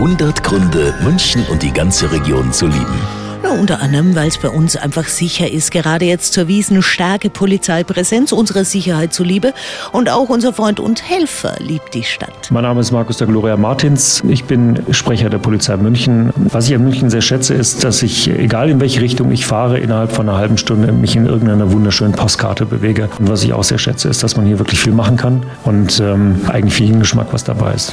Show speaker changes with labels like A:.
A: 100 Gründe, München und die ganze Region zu lieben.
B: Ja, unter anderem, weil es bei uns einfach sicher ist, gerade jetzt zur Wiesen starke Polizeipräsenz, unserer Sicherheit zuliebe. Und auch unser Freund und Helfer liebt die Stadt.
C: Mein Name ist Markus der Gloria Martins. Ich bin Sprecher der Polizei München. Was ich an München sehr schätze, ist, dass ich, egal in welche Richtung ich fahre, innerhalb von einer halben Stunde mich in irgendeiner wunderschönen Postkarte bewege. Und was ich auch sehr schätze, ist, dass man hier wirklich viel machen kann und ähm, eigentlich für jeden Geschmack was dabei ist.